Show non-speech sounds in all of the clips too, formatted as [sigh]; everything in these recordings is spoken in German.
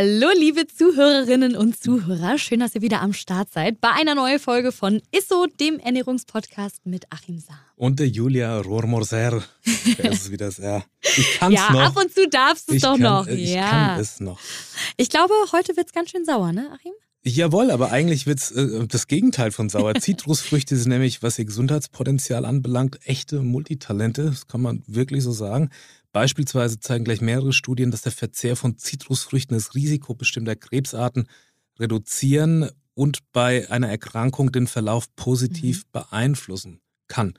Hallo, liebe Zuhörerinnen und Zuhörer. Schön, dass ihr wieder am Start seid bei einer neuen Folge von ISSO, dem Ernährungspodcast mit Achim Saar. Und der Julia Rohrmorser. [laughs] Der ist wieder sehr. Ich kann's ja, noch. ab und zu darfst du es doch kann, noch. Ich ja. kann es noch. Ich glaube, heute wird es ganz schön sauer, ne, Achim? Jawohl, aber eigentlich wird's äh, das Gegenteil von sauer. [laughs] Zitrusfrüchte sind nämlich, was ihr Gesundheitspotenzial anbelangt, echte Multitalente. Das kann man wirklich so sagen. Beispielsweise zeigen gleich mehrere Studien, dass der Verzehr von Zitrusfrüchten das Risiko bestimmter Krebsarten reduzieren und bei einer Erkrankung den Verlauf positiv Mhm. beeinflussen kann.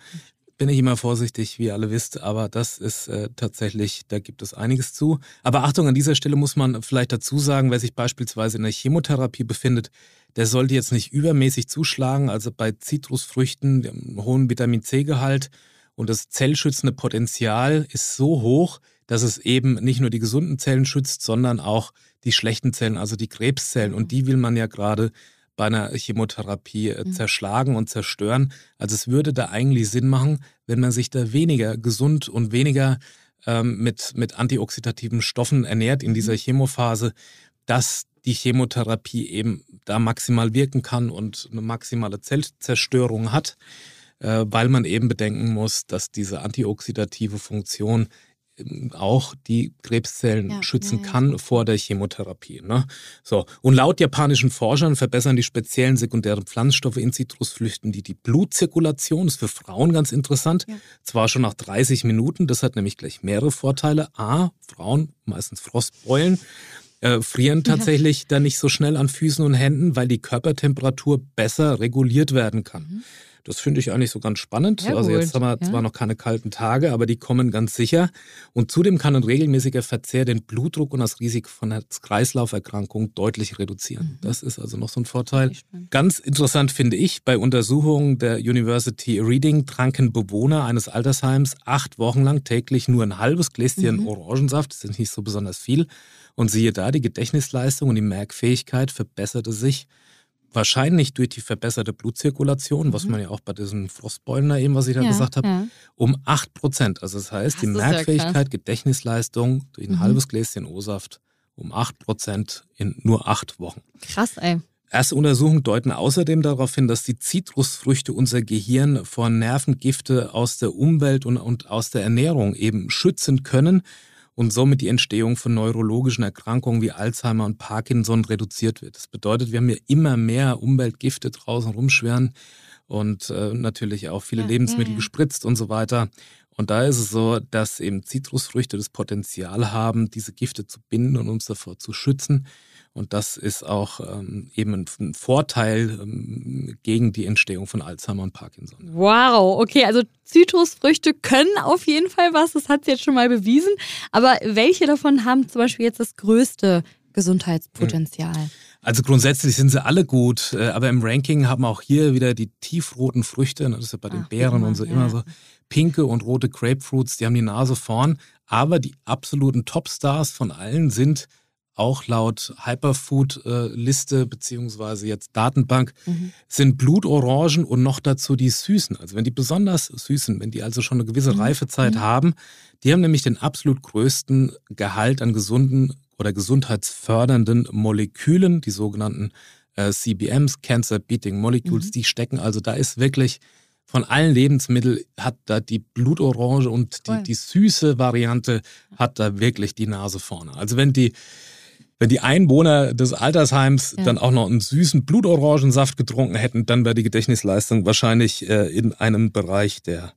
Bin ich immer vorsichtig, wie ihr alle wisst, aber das ist äh, tatsächlich, da gibt es einiges zu. Aber Achtung, an dieser Stelle muss man vielleicht dazu sagen, wer sich beispielsweise in der Chemotherapie befindet, der sollte jetzt nicht übermäßig zuschlagen. Also bei Zitrusfrüchten, haben einen hohen Vitamin C-Gehalt und das zellschützende Potenzial ist so hoch, dass es eben nicht nur die gesunden Zellen schützt, sondern auch die schlechten Zellen, also die Krebszellen. Und die will man ja gerade bei einer Chemotherapie äh, Mhm. zerschlagen und zerstören. Also es würde da eigentlich Sinn machen, wenn man sich da weniger gesund und weniger ähm, mit, mit antioxidativen Stoffen ernährt in dieser Chemophase, dass die Chemotherapie eben da maximal wirken kann und eine maximale Zellzerstörung hat, weil man eben bedenken muss, dass diese antioxidative Funktion ähm, auch die Krebszellen Ja, schützen ja, kann vor der Chemotherapie. Ne? So. Und laut japanischen Forschern verbessern die speziellen sekundären Pflanzstoffe in Zitrusfrüchten die, die Blutzirkulation. Das ist für Frauen ganz interessant. Ja. Zwar schon nach 30 Minuten, das hat nämlich gleich mehrere Vorteile. A, Frauen, meistens Frostbeulen, äh, frieren tatsächlich dann nicht so schnell an Füßen und Händen, weil die Körpertemperatur besser reguliert werden kann. Das finde ich eigentlich so ganz spannend. Ja, also jetzt gut, haben wir ja. zwar noch keine kalten Tage, aber die kommen ganz sicher. Und zudem kann ein regelmäßiger Verzehr den Blutdruck und das Risiko von Herz-Kreislauf-Erkrankungen deutlich reduzieren. Das ist also noch so ein Vorteil. Ganz interessant finde ich, bei Untersuchungen der University Reading tranken Bewohner eines Altersheims acht Wochen lang täglich nur ein halbes Gläschen Orangensaft, das ist nicht so besonders viel. Und siehe da, die Gedächtnisleistung und die Merkfähigkeit verbesserte sich wahrscheinlich durch die verbesserte Blutzirkulation, was man ja auch bei diesen Frostbeulen da eben, was ich da Ja, gesagt habe, ja. um 8 Prozent. Also das heißt, die Das ja Merkfähigkeit, Gedächtnisleistung durch ein Mhm. halbes Gläschen O-Saft um 8 Prozent in nur acht Wochen. Krass, ey. Erste Untersuchungen deuten außerdem darauf hin, dass die Zitrusfrüchte unser Gehirn vor Nervengifte aus der Umwelt und, und aus der Ernährung eben schützen können und somit die Entstehung von neurologischen Erkrankungen wie Alzheimer und Parkinson reduziert wird. Das bedeutet, wir haben ja immer mehr Umweltgifte draußen rumschwirren und äh, natürlich auch viele Ja, Lebensmittel ja, ja. gespritzt und so weiter. Und da ist es so, dass eben Zitrusfrüchte das Potenzial haben, diese Gifte zu binden und uns davor zu schützen. Und das ist auch ähm, eben ein, Vorteil ähm, gegen die Entstehung von Alzheimer und Parkinson. Wow, okay, also Zitrusfrüchte können auf jeden Fall was, das hat sie jetzt schon mal bewiesen. Aber welche davon haben zum Beispiel jetzt das größte Gesundheitspotenzial? Also grundsätzlich sind sie alle gut, äh, aber im Ranking haben auch hier wieder die tiefroten Früchte, ne, das ist ja bei den Ach, Beeren und so ja. immer so, pinke und rote Grapefruits, die haben die Nase vorn. Aber die absoluten Topstars von allen sind auch laut Hyperfood-Liste beziehungsweise jetzt Datenbank, Mhm. sind Blutorangen und noch dazu die Süßen. Also wenn die besonders süßen, wenn die also schon eine gewisse Mhm. Reifezeit haben, die haben nämlich den absolut größten Gehalt an gesunden oder gesundheitsfördernden Molekülen, die sogenannten äh, CBMs, Cancer Beating Molecules, Mhm. die stecken. Also da ist wirklich von allen Lebensmitteln hat da die Blutorange und die, die süße Variante hat da wirklich die Nase vorne. Also wenn die wenn die Einwohner des Altersheims Ja. dann auch noch einen süßen Blutorangensaft getrunken hätten, dann wäre die Gedächtnisleistung wahrscheinlich äh, in einem Bereich, der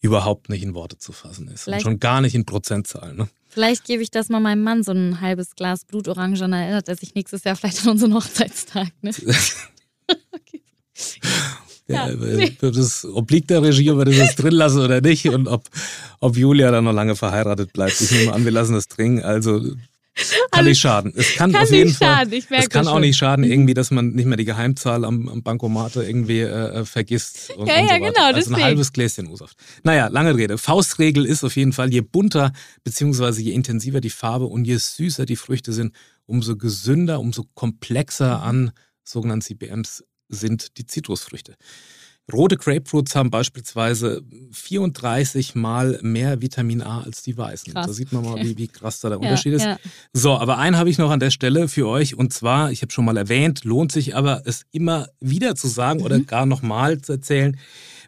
überhaupt nicht in Worte zu fassen ist. Und Vielleicht- schon gar nicht in Prozentzahlen. Ne? Vielleicht gebe ich das mal meinem Mann, so ein halbes Glas Blutorange, dann erinnert er sich nächstes Jahr vielleicht an unseren Hochzeitstag. Ne? [laughs] okay. Ja, äh, Das obliegt der Regie, ob wir das drin lassen oder nicht und ob, ob Julia dann noch lange verheiratet bleibt. Ich nehme an, wir lassen das drin. Also Kann nicht schaden. Es kann, Kann auf jeden nicht Fall. schaden, ich merke es kann auch schon. Nicht schaden, irgendwie, dass man nicht mehr die Geheimzahl am, am Bankomate irgendwie äh, äh, vergisst. Und, Ja, und ja, so genau, Also deswegen. ein halbes Gläschen O-Saft. Naja, lange Rede. Faustregel ist auf jeden Fall, je bunter beziehungsweise je intensiver die Farbe und je süßer die Früchte sind, umso gesünder, umso komplexer an sogenannten CPMs sind die Zitrusfrüchte. Rote Grapefruits haben beispielsweise 34 mal mehr Vitamin A als die weißen. Krass. Da sieht man mal, Okay. wie, wie krass da der [laughs] Ja, Unterschied ist. ja. So, aber einen habe ich noch an der Stelle für euch und zwar, ich habe schon mal erwähnt, lohnt sich aber es immer wieder zu sagen oder Mhm. gar nochmal zu erzählen.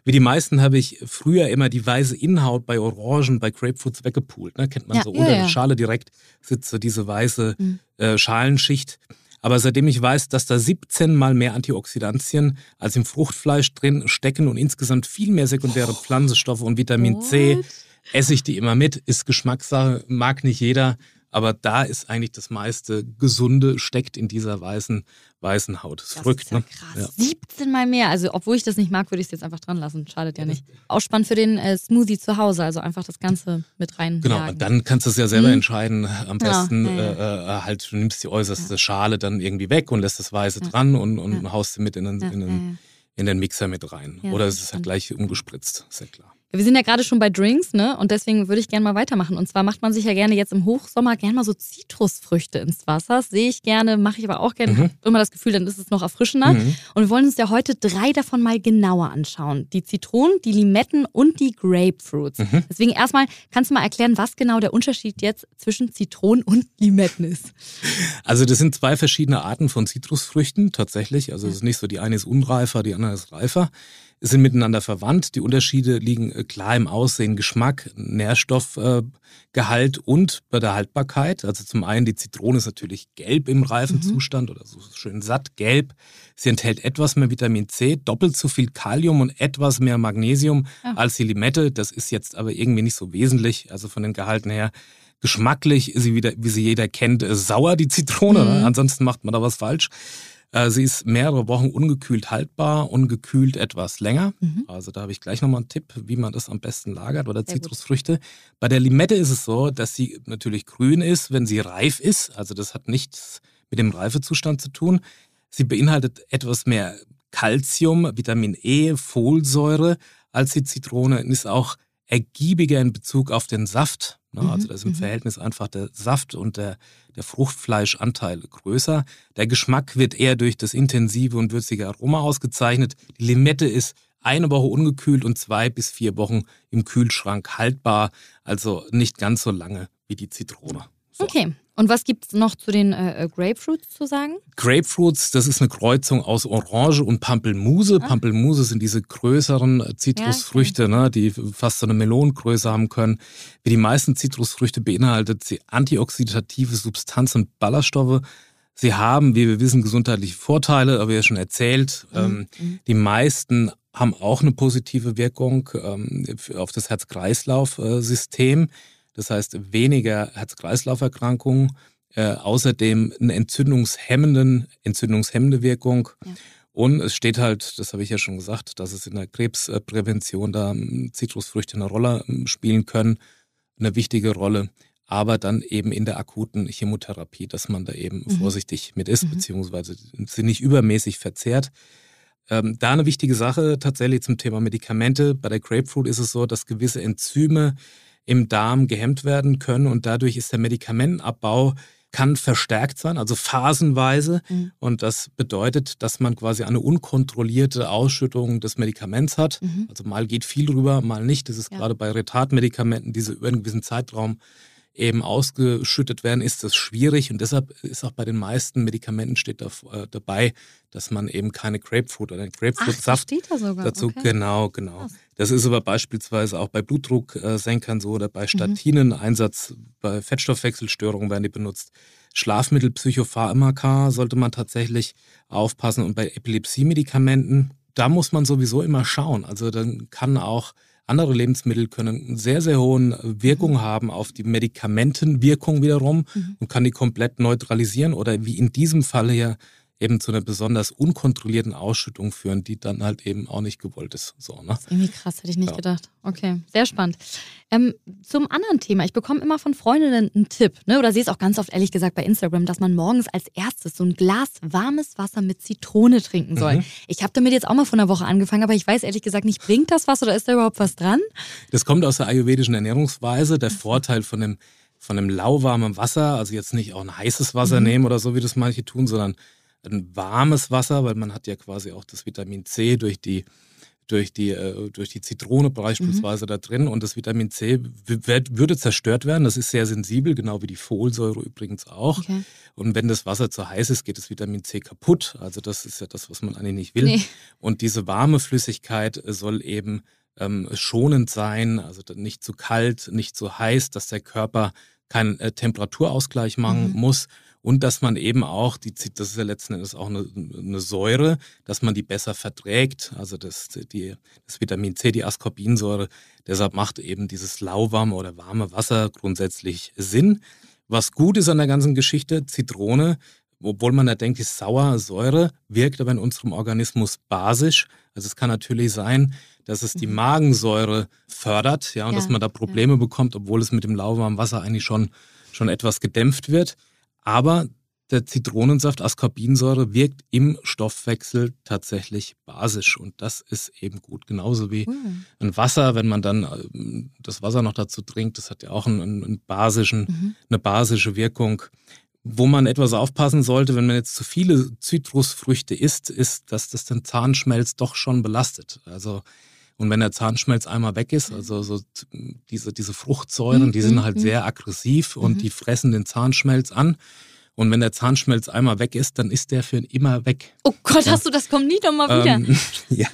Wie die meisten habe ich früher immer die weiße Innenhaut bei Orangen, bei Grapefruits weggepult. Ne? Kennt man Ja, so unter der Schale direkt sitzt so diese weiße Mhm. äh, Schalenschicht. Aber seitdem ich weiß, dass da 17 mal mehr Antioxidantien als im Fruchtfleisch drin stecken und insgesamt viel mehr sekundäre Pflanzenstoffe und Vitamin C, What? esse ich die immer mit, ist Geschmackssache, mag nicht jeder, aber da ist eigentlich das meiste Gesunde steckt in dieser weißen, weißen Haut. Das ist Das verrückt, ist ja ne? krass. 17 mal mehr. Also, obwohl ich das nicht mag, würde ich es jetzt einfach dran lassen. Schadet ja nicht. Auch spannend für den äh, Smoothie zu Hause. Also einfach das Ganze mit rein. Genau, jagen. und dann kannst du es ja selber Mhm. entscheiden. Am Ja, besten ja, Äh, äh, halt, du nimmst die äußerste Schale dann irgendwie weg und lässt das Weiße dran und, und Ja. haust sie mit in den, Ja, in, ja, den, ja. in den Mixer mit rein. Ja, Oder es ist ist halt gleich umgespritzt, ist ja klar. Wir sind ja gerade schon bei Drinks, ne? Und deswegen würde ich gerne mal weitermachen. Und zwar macht man sich ja gerne jetzt im Hochsommer gerne mal so Zitrusfrüchte ins Wasser. Das sehe ich gerne, mache ich aber auch gerne. Mhm. Immer das Gefühl, dann ist es noch erfrischender. Mhm. Und wir wollen uns ja heute drei davon mal genauer anschauen. Die Zitronen, die Limetten und die Grapefruits. Mhm. Deswegen erstmal kannst du mal erklären, was genau der Unterschied jetzt zwischen Zitronen und Limetten ist. Also das sind zwei verschiedene Arten von Zitrusfrüchten tatsächlich. Also es ist nicht so, die eine ist unreifer, die andere ist reifer. Sind miteinander verwandt. Die Unterschiede liegen äh, klar im Aussehen, Geschmack, Nährstoffgehalt äh, und bei der Haltbarkeit. Also zum einen die Zitrone ist natürlich gelb im reifen Mhm. Zustand oder so schön satt gelb. Sie enthält etwas mehr Vitamin C, doppelt so viel Kalium und etwas mehr Magnesium Ah. als die Limette. Das ist jetzt aber irgendwie nicht so wesentlich. Also von den Gehalten her Geschmacklich ist sie wieder, wie sie jeder kennt, sauer, die Zitrone. Mhm. Ne? Ansonsten macht man da was falsch. Äh, Sie ist mehrere Wochen ungekühlt haltbar und gekühlt etwas länger. Mhm. Also da habe ich gleich nochmal einen Tipp, wie man das am besten lagert oder Sehr gut. Zitrusfrüchte. Bei der Limette ist es so, dass sie natürlich grün ist, wenn sie reif ist. Also das hat nichts mit dem Reifezustand zu tun. Sie beinhaltet etwas mehr Calcium, Vitamin E, Folsäure als die Zitrone und ist auch ergiebiger in Bezug auf den Saft. Ne? Mhm, Also da ist im mhm. Verhältnis einfach der Saft und der, der Fruchtfleischanteil größer. Der Geschmack wird eher durch das intensive und würzige Aroma ausgezeichnet. Die Limette ist eine Woche ungekühlt und zwei bis vier Wochen im Kühlschrank haltbar. Also nicht ganz so lange wie die Zitrone. So. Okay. Und was gibt es noch zu den äh, äh, Grapefruits zu sagen? Grapefruits, das ist eine Kreuzung aus Orange und Pampelmuse. Ah. Pampelmuse sind diese größeren äh, Zitrusfrüchte, ne, die fast so eine Melonengröße haben können. Wie die meisten Zitrusfrüchte beinhaltet sie antioxidative Substanzen und Ballaststoffe. Sie haben, wie wir wissen, gesundheitliche Vorteile, aber ja schon erzählt. Ähm, Mhm. die meisten haben auch eine positive Wirkung ähm, auf das Herz-Kreislauf-System. Das heißt, weniger Herz-Kreislauf-Erkrankungen, äh, außerdem eine entzündungshemmenden, entzündungshemmende Wirkung. Ja. Und es steht halt, das habe ich ja schon gesagt, dass es in der Krebsprävention da ähm, Zitrusfrüchte eine Rolle ähm, spielen können, eine wichtige Rolle. Aber dann eben in der akuten Chemotherapie, dass man da eben Mhm. vorsichtig mit ist, Mhm. beziehungsweise sie nicht übermäßig verzehrt. Ähm, da eine wichtige Sache tatsächlich zum Thema Medikamente. Bei der Grapefruit ist es so, dass gewisse Enzyme im Darm gehemmt werden können und dadurch ist der Medikamentenabbau kann verstärkt sein, also phasenweise. Mhm. Und das bedeutet, dass man quasi eine unkontrollierte Ausschüttung des Medikaments hat. Mhm. Also mal geht viel rüber, mal nicht. Das ist Ja. gerade bei Retardmedikamenten, die so über einen gewissen Zeitraum eben ausgeschüttet werden, ist das schwierig. Und deshalb ist auch bei den meisten Medikamenten steht da, äh, dabei, dass man eben keine Grapefruit oder einen Grapefruit-Saft dazu. okay. Genau, genau. Krass. Das ist aber beispielsweise auch bei Blutdrucksenkern so oder Mhm. bei Statinen, Einsatz bei Fettstoffwechselstörungen werden die benutzt. Schlafmittel, Psychopharmaka sollte man tatsächlich aufpassen und bei Epilepsiemedikamenten, da muss man sowieso immer schauen. Also dann kann auch andere Lebensmittel können einen sehr, sehr hohen Wirkung haben auf die Medikamentenwirkung wiederum Mhm. und kann die komplett neutralisieren oder wie in diesem Fall hier eben zu einer besonders unkontrollierten Ausschüttung führen, die dann halt eben auch nicht gewollt ist. So, ne? Das ist irgendwie krass, hätte ich nicht Ja. gedacht. Okay, sehr spannend. Ähm, zum anderen Thema. Ich bekomme immer von Freundinnen einen Tipp, ne? oder sehe es auch ganz oft ehrlich gesagt bei Instagram, dass man morgens als erstes so ein Glas warmes Wasser mit Zitrone trinken soll. Mhm. Ich habe damit jetzt auch mal vor einer Woche angefangen, aber ich weiß ehrlich gesagt nicht, bringt das was oder ist da überhaupt was dran? Das kommt aus der ayurvedischen Ernährungsweise. Der Vorteil von dem, von dem lauwarmen Wasser, also jetzt nicht auch ein heißes Wasser Mhm. nehmen oder so, wie das manche tun, sondern ein warmes Wasser, weil man hat ja quasi auch das Vitamin C durch die durch die, äh, durch die Zitrone beispielsweise da drin und das Vitamin C wird, würde zerstört werden. Das ist sehr sensibel, genau wie die Folsäure übrigens auch. Okay. Und wenn das Wasser zu heiß ist, geht das Vitamin C kaputt. Also das ist ja das, was man eigentlich nicht will. Nee. Und diese warme Flüssigkeit soll eben ähm, schonend sein, also nicht zu kalt, nicht zu heiß, dass der Körper keinen äh, Temperaturausgleich machen Mhm. muss und dass man eben auch, die, das ist ja letzten Endes auch eine, eine Säure, dass man die besser verträgt, also das, die, das Vitamin C, die Ascorbinsäure, deshalb macht eben dieses lauwarme oder warme Wasser grundsätzlich Sinn. Was gut ist an der ganzen Geschichte, Zitrone, obwohl man da denkt, die ist sauer, Säure, wirkt aber in unserem Organismus basisch. Also es kann natürlich sein, dass es die Magensäure fördert, ja, und Ja, dass man da Probleme bekommt, obwohl es mit dem lauwarmen Wasser eigentlich schon, schon etwas gedämpft wird. Aber der Zitronensaft, Ascorbinsäure, wirkt im Stoffwechsel tatsächlich basisch und das ist eben gut. Genauso wie Mhm. ein Wasser, wenn man dann ähm, das Wasser noch dazu trinkt, das hat ja auch einen, einen basischen, Mhm. eine basische Wirkung. Wo man etwas aufpassen sollte, wenn man jetzt zu viele Zitrusfrüchte isst, ist, dass das den Zahnschmelz doch schon belastet. Also und wenn der Zahnschmelz einmal weg ist, also so diese, diese Fruchtsäuren, die sind Mhm, halt mhm. sehr aggressiv und Mhm. die fressen den Zahnschmelz an. Und wenn der Zahnschmelz einmal weg ist, dann ist der für immer weg. Oh Gott, Ja. hast du das kommt nie doch mal wieder. Ähm, [laughs] ja.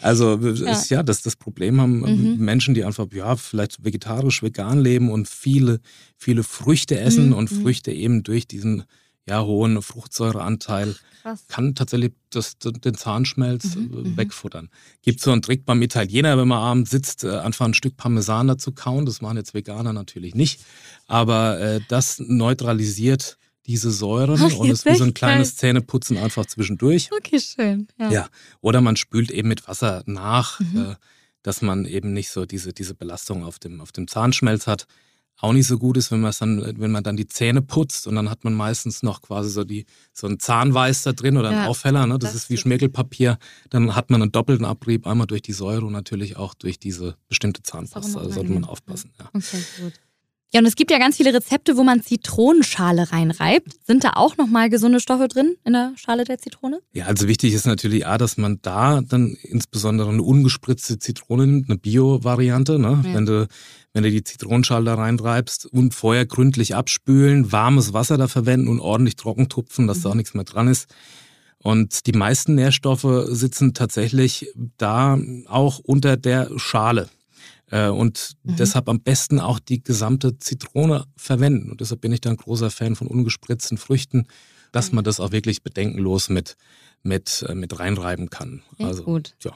Also ist ja das, das Problem haben Mhm. Menschen, die einfach ja vielleicht vegetarisch, vegan leben und viele, viele Früchte essen Mhm, und mhm. Früchte eben durch diesen ja, hohen Fruchtsäureanteil Krass. kann tatsächlich das, den Zahnschmelz Mhm, äh, mhm. wegfuttern. Gibt so einen Trick beim Italiener, wenn man abends sitzt, äh, einfach ein Stück Parmesan dazu kauen. Das machen jetzt Veganer natürlich nicht. Aber äh, das neutralisiert diese Säuren Ach, und jetzt ist wie so ein kleines. Zähneputzen einfach zwischendurch. Okay, schön. Ja. Ja. Oder man spült eben mit Wasser nach, Mhm. äh, dass man eben nicht so diese, diese Belastung auf dem, auf dem Zahnschmelz hat. Auch nicht so gut ist, wenn man dann, wenn man dann die Zähne putzt und dann hat man meistens noch quasi so die, so ein Zahnweiß da drin oder Ja, ein Aufheller, ne? Das, das ist wie Schmirgelpapier. Dann hat man einen doppelten Abrieb, einmal durch die Säure und natürlich auch durch diese bestimmte Zahnpasta. Da sollte man aufpassen, ja. Okay, gut. Ja, und es gibt ja ganz viele Rezepte, wo man Zitronenschale reinreibt. Sind da auch nochmal gesunde Stoffe drin in der Schale der Zitrone? Ja, also wichtig ist natürlich A, dass man da dann insbesondere eine ungespritzte Zitrone nimmt, eine Bio-Variante. Ne? Ja. Wenn, du, wenn du die Zitronenschale da reintreibst und vorher gründlich abspülen, warmes Wasser da verwenden und ordentlich trocken tupfen, dass da auch nichts mehr dran ist. Und die meisten Nährstoffe sitzen tatsächlich da auch unter der Schale. Äh, Und Mhm. deshalb am besten auch die gesamte Zitrone verwenden. Und deshalb bin ich dann großer Fan von ungespritzten Früchten, dass man das auch wirklich bedenkenlos mit, mit, äh, mit reinreiben kann. Also, gut. Ja.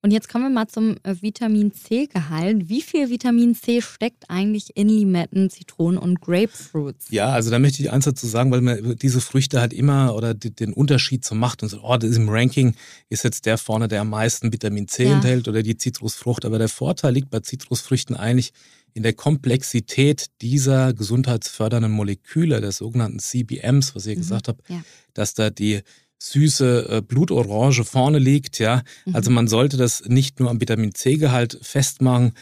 Und jetzt kommen wir mal zum äh, Vitamin C-Gehalt. Wie viel Vitamin C steckt eigentlich in Limetten, Zitronen und Grapefruits? Ja, also da möchte ich eins dazu sagen, weil man diese Früchte halt immer oder die, den Unterschied so macht und so, oh, das ist im Ranking ist jetzt der vorne, der am meisten Vitamin C Ja. enthält oder die Zitrusfrucht. Aber der Vorteil liegt bei Zitrusfrüchten eigentlich in der Komplexität dieser gesundheitsfördernden Moleküle, der sogenannten CBMs, was ihr Mhm. gesagt habt, Ja. dass da die süße äh, Blutorange vorne liegt, ja. Mhm. Also man sollte das nicht nur am Vitamin C-Gehalt festmachen,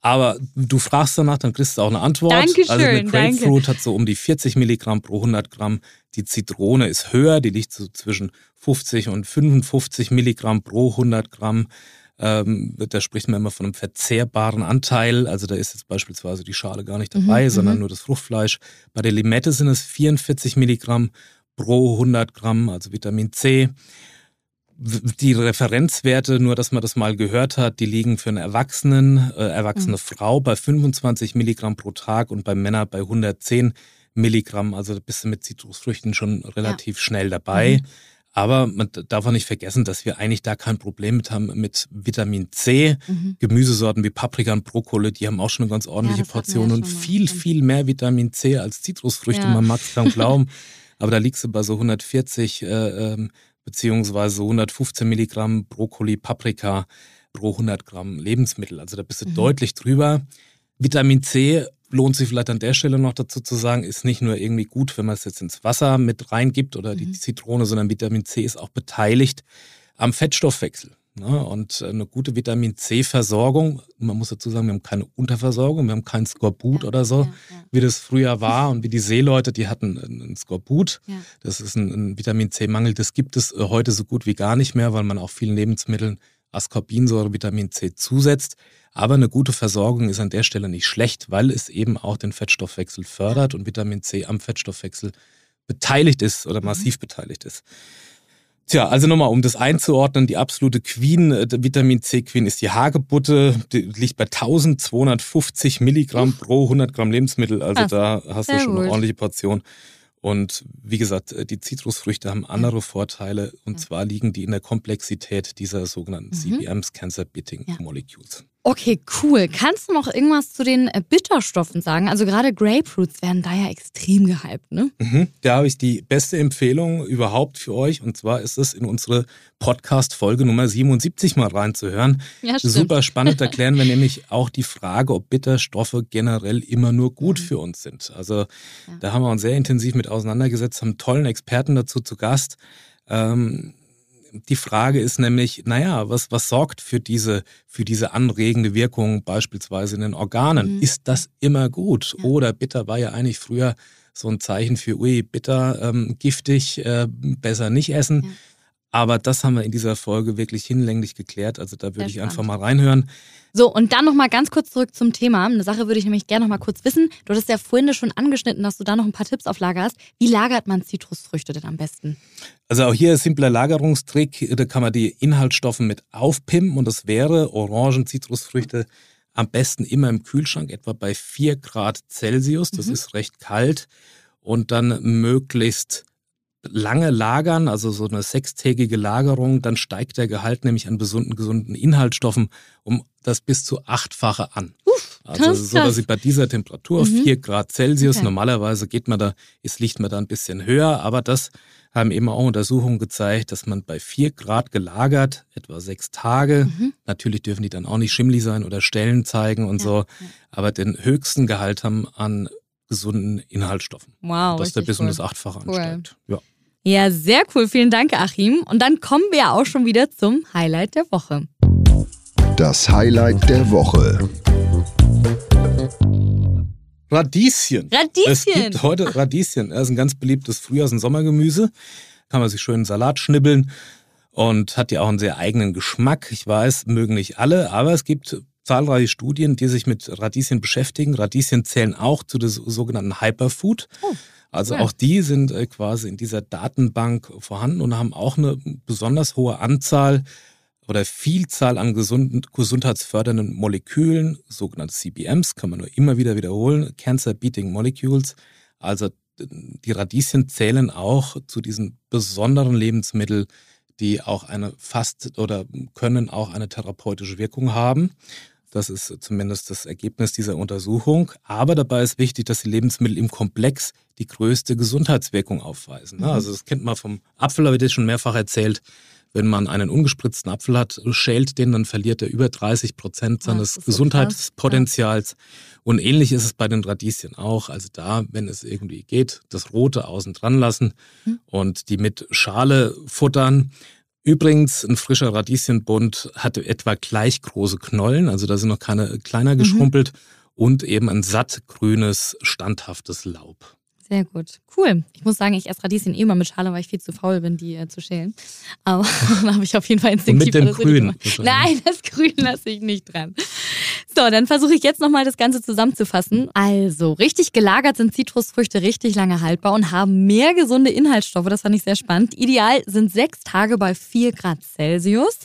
aber du fragst danach, dann kriegst du auch eine Antwort. Dankeschön, also eine danke. Grapefruit hat so um die 40 Milligramm pro 100 Gramm. Die Zitrone ist höher, die liegt so zwischen 50 und 55 Milligramm pro 100 Gramm. Ähm, da spricht man immer von einem verzehrbaren Anteil. Also da ist jetzt beispielsweise die Schale gar nicht dabei, Mhm, sondern mhm. nur das Fruchtfleisch. Bei der Limette sind es 44 Milligramm pro 100 Gramm, also Vitamin C. Die Referenzwerte, nur dass man das mal gehört hat, die liegen für eine Erwachsenen, äh, erwachsene Mhm. Frau bei 25 Milligramm pro Tag und bei Männern bei 110 Milligramm. Also da bist du mit Zitrusfrüchten schon relativ schnell dabei. Mhm. Aber man darf auch nicht vergessen, dass wir eigentlich da kein Problem mit haben mit Vitamin C. Mhm. Gemüsesorten wie Paprika und Brokkoli, die haben auch schon eine ganz ordentliche wir Portion ja und viel, viel mehr Vitamin C als Zitrusfrüchte. Ja. Man mag es kaum glauben. [laughs] aber da liegst du bei so 140 äh, ähm, beziehungsweise so 115 Milligramm Brokkoli, Paprika pro 100 Gramm Lebensmittel. Also da bist du mhm. deutlich drüber. Vitamin C lohnt sich vielleicht an der Stelle noch dazu zu sagen, ist nicht nur irgendwie gut, wenn man es jetzt ins Wasser mit reingibt oder mhm. die Zitrone, sondern Vitamin C ist auch beteiligt am Fettstoffwechsel. Ne? Und eine gute Vitamin C-Versorgung, man muss dazu sagen, wir haben keine Unterversorgung, wir haben kein Skorbut ja, oder so, ja, ja. wie das früher war und wie die Seeleute, die hatten ein Skorbut. Das ist ein, ein Vitamin C-Mangel, das gibt es äh, heute so gut wie gar nicht mehr, weil man auch vielen Lebensmitteln Ascorbinsäure, Vitamin C zusetzt. Aber eine gute Versorgung ist an der Stelle nicht schlecht, weil es eben auch den Fettstoffwechsel fördert und Vitamin C am Fettstoffwechsel beteiligt ist oder mhm. massiv mhm. beteiligt ist. Tja, also nochmal, um das einzuordnen, die absolute Queen, äh, Vitamin C Queen ist die Hagebutte, die liegt bei 1250 Milligramm pro 100 Gramm Lebensmittel, also Ach, da hast du schon gut. eine ordentliche Portion. Und wie gesagt, äh, die Zitrusfrüchte haben andere Vorteile und zwar liegen die in der Komplexität dieser sogenannten mhm. CBMs, Cancer Beating ja. Molecules. Okay, cool. Kannst du noch irgendwas zu den äh, Bitterstoffen sagen? Also gerade Grapefruits werden da ja extrem gehypt, ne? Mhm. Da habe ich die beste Empfehlung überhaupt für euch. Und zwar ist es in unsere Podcast-Folge Nummer 77 mal reinzuhören. Ja, stimmt. Super spannend. Da [laughs] klären wir nämlich auch die Frage, ob Bitterstoffe generell immer nur gut mhm. für uns sind. Also ja. da haben wir uns sehr intensiv mit auseinandergesetzt, haben einen tollen Experten dazu zu Gast. Ähm, die Frage ist nämlich, naja, was, was sorgt für diese, für diese anregende Wirkung beispielsweise in den Organen? Mhm. Ist das immer gut? Ja. Oder bitter war ja eigentlich früher so ein Zeichen für, ui, bitter, ähm, giftig, äh, besser nicht essen. Ja. Aber das haben wir in dieser Folge wirklich hinlänglich geklärt. Also da würde ich einfach mal reinhören. So, und dann nochmal ganz kurz zurück zum Thema. Eine Sache würde ich nämlich gerne nochmal kurz wissen. Du hattest ja vorhin schon angeschnitten, dass du da noch ein paar Tipps auf Lager hast. Wie lagert man Zitrusfrüchte denn am besten? Also auch hier ein simpler Lagerungstrick. Da kann man die Inhaltsstoffe mit aufpimpen und das wäre Orangen, Zitrusfrüchte am besten immer im Kühlschrank, etwa bei 4 Grad Celsius. Das mhm. ist recht kalt. Und dann möglichst lange lagern, also so eine sechstägige Lagerung, dann steigt der Gehalt nämlich an gesunden, gesunden Inhaltsstoffen um das bis zu achtfache an. Uff, also so, dass sie bei dieser Temperatur, mhm. 4 Grad Celsius, okay. normalerweise geht man da, ist liegt man da ein bisschen höher, aber das haben eben auch Untersuchungen gezeigt, dass man bei 4 Grad gelagert, etwa sechs Tage, mhm. natürlich dürfen die dann auch nicht schimmlig sein oder Stellen zeigen und ja, so, ja. aber den höchsten Gehalt haben an gesunden Inhaltsstoffen. Wow. Dass der bis um das Achtfache cool. ansteigt. Ja. Ja, sehr cool. Vielen Dank, Achim. Und dann kommen wir auch schon wieder zum Highlight der Woche. Das Highlight der Woche. Radieschen. Radieschen. Es gibt heute Radieschen. Das ist ein ganz beliebtes Frühjahrs- und Sommergemüse. Kann man sich schön Salat schnibbeln und hat ja auch einen sehr eigenen Geschmack. Ich weiß, mögen nicht alle, aber es gibt zahlreiche Studien, die sich mit Radieschen beschäftigen. Radieschen zählen auch zu der sogenannten Hyperfood. Oh, also ja. auch die sind äh, quasi in dieser Datenbank vorhanden und haben auch eine besonders hohe Anzahl oder Vielzahl an gesunden, gesundheitsfördernden Molekülen, sogenannte CBMs, kann man nur immer wieder wiederholen, Cancer Beating Molecules. Also die Radieschen zählen auch zu diesen besonderen Lebensmitteln, die auch eine fast oder können auch eine therapeutische Wirkung haben. Das ist zumindest das Ergebnis dieser Untersuchung. Aber dabei ist wichtig, dass die Lebensmittel im Komplex die größte Gesundheitswirkung aufweisen. Ne? Mhm. Also das kennt man vom Apfel, habe ich das schon mehrfach erzählt. Wenn man einen ungespritzten Apfel hat, schält den, dann verliert er über 30 Prozent seines ja, Gesundheitspotenzials. So Und ähnlich ist es bei den Radieschen auch. Also da, wenn es irgendwie geht, das Rote außen dran lassen mhm. und die mit Schale futtern. Übrigens, ein frischer Radieschenbund hat etwa gleich große Knollen, also da sind noch keine kleiner mhm. geschrumpelt mhm. und eben ein sattgrünes, standhaftes Laub. Sehr gut. Cool. Ich muss sagen, ich esse Radieschen eh immer mit Schale, weil ich viel zu faul bin, die äh, zu schälen. Aber [laughs] dann habe ich auf jeden Fall instinktiv Und mit dem Grün. Nein, [laughs] das Grün lasse ich nicht dran. So, dann versuche ich jetzt nochmal das Ganze zusammenzufassen. Also, richtig gelagert sind Zitrusfrüchte richtig lange haltbar und haben mehr gesunde Inhaltsstoffe. Das fand ich sehr spannend. Ideal sind sechs Tage bei 4 Grad Celsius.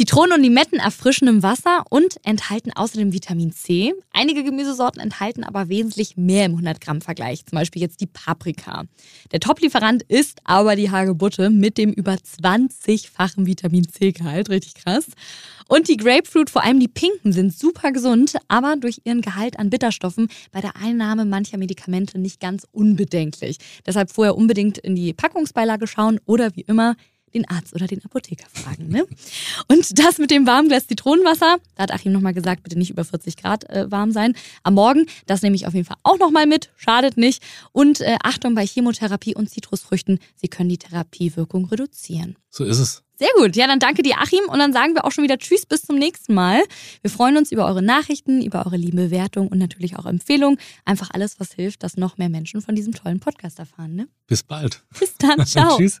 Zitronen und Limetten erfrischen im Wasser und enthalten außerdem Vitamin C. Einige Gemüsesorten enthalten aber wesentlich mehr im 100-Gramm-Vergleich, zum Beispiel jetzt die Paprika. Der Top-Lieferant ist aber die Hagebutte mit dem über 20-fachen Vitamin C-Gehalt, richtig krass. Und die Grapefruit, vor allem die pinken, sind super gesund, aber durch ihren Gehalt an Bitterstoffen bei der Einnahme mancher Medikamente nicht ganz unbedenklich. Deshalb vorher unbedingt in die Packungsbeilage schauen oder wie immer den Arzt oder den Apotheker fragen. Ne? Und das mit dem warmen Glas Zitronenwasser, da hat Achim nochmal gesagt, bitte nicht über 40 Grad äh, warm sein. Am Morgen, das nehme ich auf jeden Fall auch nochmal mit, schadet nicht. Und äh, Achtung bei Chemotherapie und Zitrusfrüchten, sie können die Therapiewirkung reduzieren. So ist es. Sehr gut. Ja, dann danke dir, Achim. Und dann sagen wir auch schon wieder Tschüss, bis zum nächsten Mal. Wir freuen uns über eure Nachrichten, über eure liebe Bewertung und natürlich auch Empfehlungen. Einfach alles, was hilft, dass noch mehr Menschen von diesem tollen Podcast erfahren. Ne? Bis bald. Bis dann. [laughs] Ciao. Tschüss.